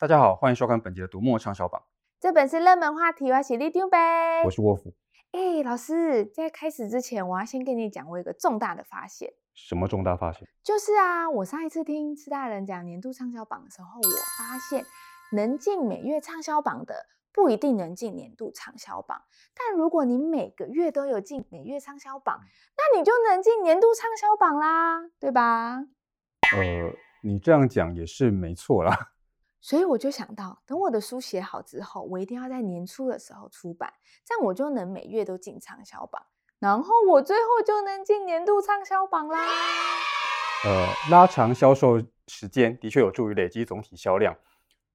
大家好，欢迎收看本集的读墨畅销榜。这本是热门话题，我是李丢呗。我是沃夫。哎，老师，在开始之前，我要先跟你讲我一个重大的发现。什么重大发现？就是啊，我上一次听吃大人讲年度畅销榜的时候，我发现能进每月畅销榜的不一定能进年度畅销榜，但如果你每个月都有进每月畅销榜，那你就能进年度畅销榜啦，对吧？呃，你这样讲也是没错啦。所以我就想到，等我的书写好之后，我一定要在年初的时候出版，这样我就能每月都进畅销榜，然后我最后就能进年度畅销榜啦。呃，拉长销售时间的确有助于累积总体销量，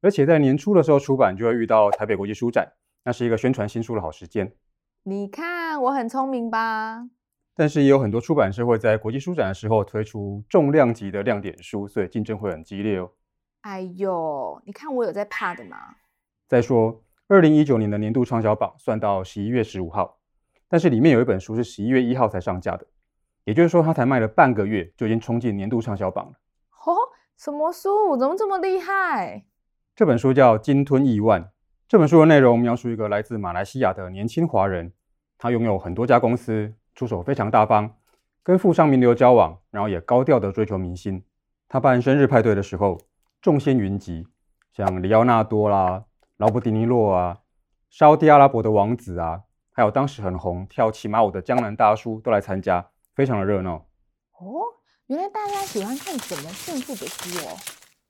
而且在年初的时候出版，就会遇到台北国际书展，那是一个宣传新书的好时间。你看我很聪明吧？但是也有很多出版社会在国际书展的时候推出重量级的亮点书，所以竞争会很激烈哦。哎呦，你看我有在怕的吗？再说，二零一九年的年度畅销榜算到十一月十五号，但是里面有一本书是十一月一号才上架的，也就是说，它才卖了半个月就已经冲进年度畅销榜了。哦，什么书？怎么这么厉害？这本书叫《鲸吞亿万》。这本书的内容描述一个来自马来西亚的年轻华人，他拥有很多家公司，出手非常大方，跟富商名流交往，然后也高调的追求明星。他办生日派对的时候，众仙云集，像里奥纳多啦、劳勃迪尼洛啊、沙乌地阿拉伯的王子啊，还有当时很红跳骑马舞的江南大叔都来参加，非常的热闹。哦，原来大家喜欢看怎么炫富的书哦。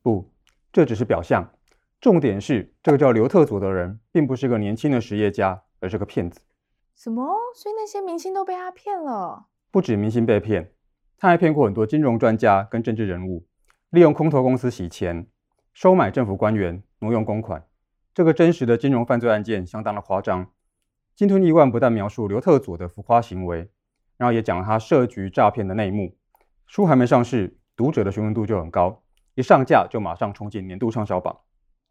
不，这只是表象，重点是这个叫刘特佐的人，并不是个年轻的实业家，而是个骗子。什么？所以那些明星都被他骗了？不止明星被骗，他还骗过很多金融专家跟政治人物。利用空投公司洗钱、收买政府官员、挪用公款，这个真实的金融犯罪案件相当的夸张。金吞亿万不但描述刘特佐的浮夸行为，然后也讲了他设局诈骗的内幕。书还没上市，读者的询问度就很高，一上架就马上冲进年度畅销榜。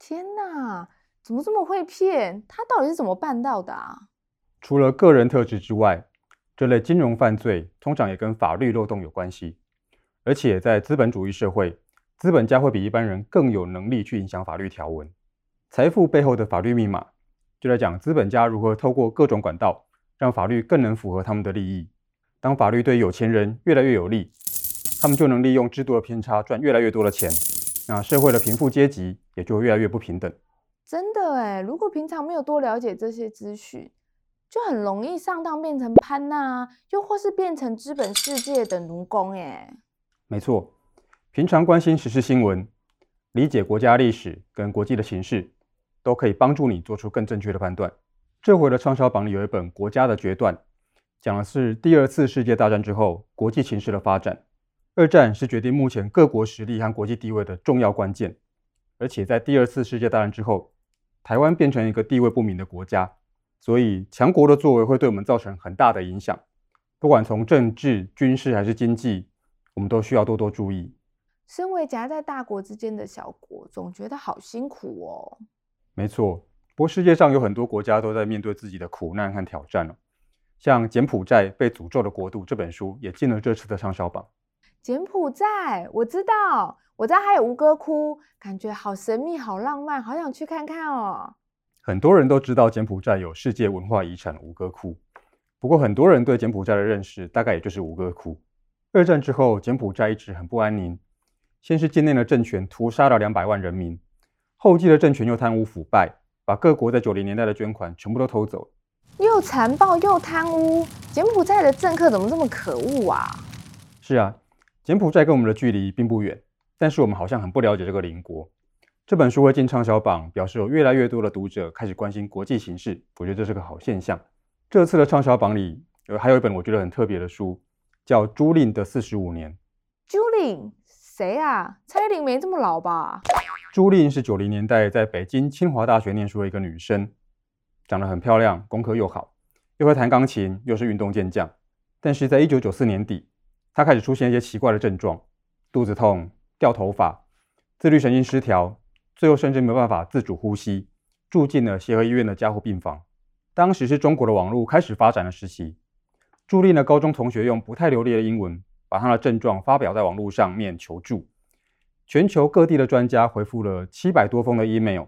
天哪，怎么这么会骗？他到底是怎么办到的啊？除了个人特质之外，这类金融犯罪通常也跟法律漏洞有关系，而且在资本主义社会。资本家会比一般人更有能力去影响法律条文，财富背后的法律密码，就在讲资本家如何透过各种管道，让法律更能符合他们的利益。当法律对有钱人越来越有利，他们就能利用制度的偏差赚越来越多的钱，那社会的贫富阶级也就越来越不平等。真的哎，如果平常没有多了解这些资讯，就很容易上当变成潘娜，又或是变成资本世界的奴工哎。没错。平常关心时事新闻，理解国家历史跟国际的形势，都可以帮助你做出更正确的判断。这回的畅销榜里有一本《国家的决断》，讲的是第二次世界大战之后国际情势的发展。二战是决定目前各国实力和国际地位的重要关键，而且在第二次世界大战之后，台湾变成一个地位不明的国家，所以强国的作为会对我们造成很大的影响。不管从政治、军事还是经济，我们都需要多多注意。身为夹在大国之间的小国，总觉得好辛苦哦。没错，不过世界上有很多国家都在面对自己的苦难和挑战。像《柬埔寨被诅咒的国度》这本书也进了这次的畅销榜。柬埔寨，我知道，我知道还有吴哥窟，感觉好神秘、好浪漫，好想去看看哦。很多人都知道柬埔寨有世界文化遗产吴哥窟，不过很多人对柬埔寨的认识大概也就是吴哥窟。二战之后，柬埔寨一直很不安宁。先是境内的政权屠杀了两百万人民，后继的政权又贪污腐败，把各国在九零年代的捐款全部都偷走，又残暴又贪污。柬埔寨的政客怎么这么可恶啊？是啊，柬埔寨跟我们的距离并不远，但是我们好像很不了解这个邻国。这本书会进畅销榜，表示有越来越多的读者开始关心国际形势，我觉得这是个好现象。这次的畅销榜里，有还有一本我觉得很特别的书，叫《朱令的四十五年》。朱令。谁啊？蔡依林没这么老吧？朱令是九零年代在北京清华大学念书的一个女生，长得很漂亮，功课又好，又会弹钢琴，又是运动健将。但是在一九九四年底，她开始出现一些奇怪的症状：肚子痛、掉头发、自律神经失调，最后甚至没办法自主呼吸，住进了协和医院的加护病房。当时是中国的网络开始发展的时期，朱令的高中同学用不太流利的英文。把他的症状发表在网络上面求助，全球各地的专家回复了七百多封的 email，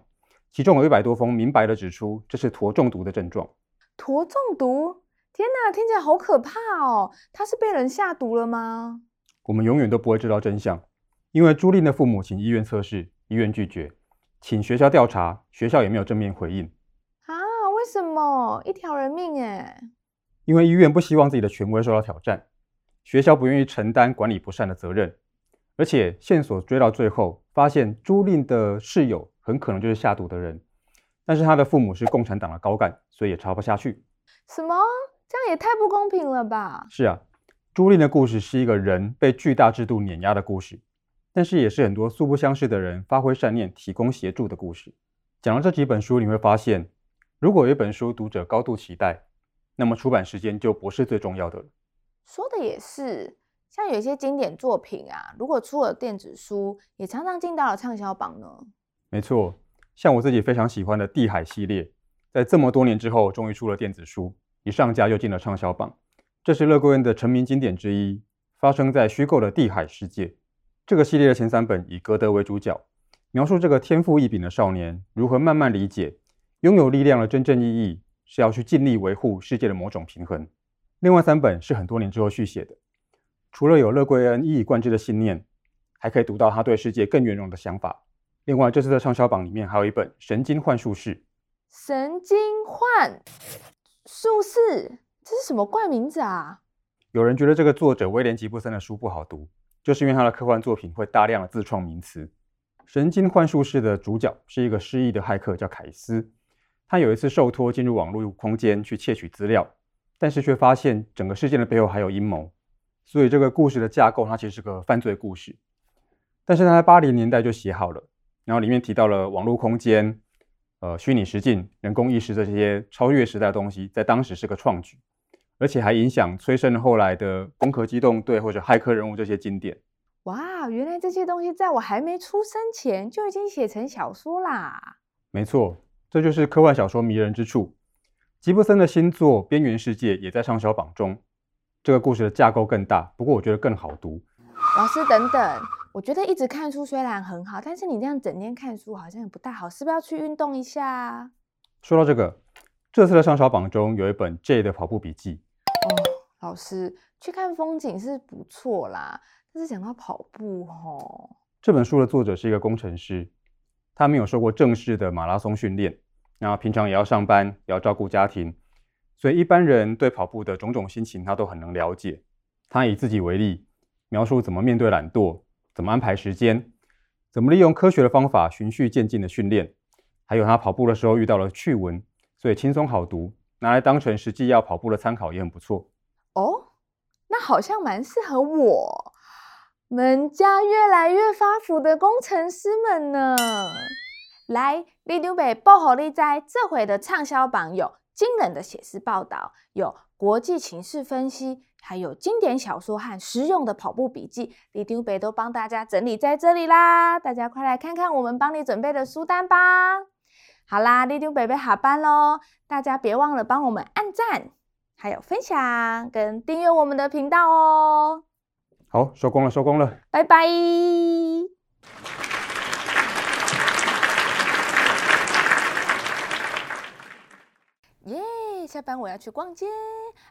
其中有一百多封明白地指出这是鼉中毒的症状。鼉中毒？天哪，听起来好可怕哦！他是被人下毒了吗？我们永远都不会知道真相，因为朱令的父母请医院测试，医院拒绝，请学校调查，学校也没有正面回应。啊？为什么？一条人命哎！因为医院不希望自己的权威受到挑战，学校不愿意承担管理不善的责任。而且线索追到最后，发现朱令的室友很可能就是下毒的人，但是他的父母是共产党的高干，所以也查不下去。什么？这样也太不公平了吧？是啊，朱令的故事是一个人被巨大制度碾压的故事，但是也是很多素不相识的人发挥善念、提供协助的故事。讲了这几本书，你会发现，如果有一本书读者高度期待，那么出版时间就不是最重要的了。说的也是。像有些经典作品啊，如果出了电子书，也常常进到了畅销榜呢。没错，像我自己非常喜欢的《地海》系列，在这么多年之后，终于出了电子书，一上架就进了畅销榜。这是勒贵恩的成名经典之一，发生在虚构的地海世界。这个系列的前三本以歌德为主角，描述这个天赋异禀的少年如何慢慢理解，拥有力量的真正意义是要去尽力维护世界的某种平衡。另外三本是很多年之后续写的。除了有乐贵恩一以贯之的信念，还可以读到他对世界更圆融的想法。另外，这次的畅销榜里面还有一本《神经幻术士》。神经幻术士，这是什么怪名字啊？有人觉得这个作者威廉吉布森的书不好读，就是因为他的科幻作品会大量的自创名词。神经幻术士的主角是一个失忆的骇客，叫凯斯。他有一次受托进入网络空间去窃取资料，但是却发现整个事件的背后还有阴谋。所以这个故事的架构，它其实是个犯罪故事，但是它在八零年代就写好了，然后里面提到了网络空间、呃虚拟实境、人工意识这些超越时代的东西，在当时是个创举，而且还影响催生后来的《攻壳机动队》或者《骇客人物》这些经典。哇，原来这些东西在我还没出生前就已经写成小说啦！没错，这就是科幻小说迷人之处。吉布森的新作《边缘世界》也在畅销榜中。这个故事的架构更大，不过我觉得更好读。老师，等等，我觉得一直看书虽然很好，但是你这样整天看书好像也不大好，是不是要去运动一下？说到这个，这次的畅销榜中有一本 J 的跑步笔记。哦，老师，去看风景是不错啦，但是讲到跑步吼，这本书的作者是一个工程师，他没有受过正式的马拉松训练，然后平常也要上班，也要照顾家庭。所以一般人对跑步的种种心情，他都很能了解。他以自己为例，描述怎么面对懒惰，怎么安排时间，怎么利用科学的方法循序渐进的训练，还有他跑步的时候遇到了趣闻，所以轻松好读，拿来当成实际要跑步的参考也很不错。哦，那好像蛮适合我们家越来越发福的工程师们呢。来，里长伯报给你知，这回的畅销榜有。惊人的写实报道，有国际情势分析，还有经典小说和实用的跑步笔记，李丢北都帮大家整理在这里啦！大家快来看看我们帮你准备的书单吧！好啦，里长伯要下班喽，大家别忘了帮我们按赞，还有分享跟订阅我们的频道哦！好，收工了，收工了，拜拜。下班我要去逛街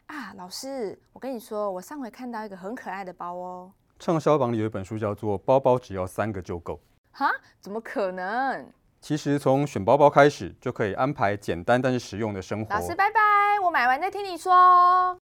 啊！老师，我跟你说，我上回看到一个很可爱的包哦。畅销榜里有一本书叫做《包包只要三个就够》。哈？怎么可能？其实从选包包开始就可以安排简单但是实用的生活。老师，拜拜！我买完再听你说。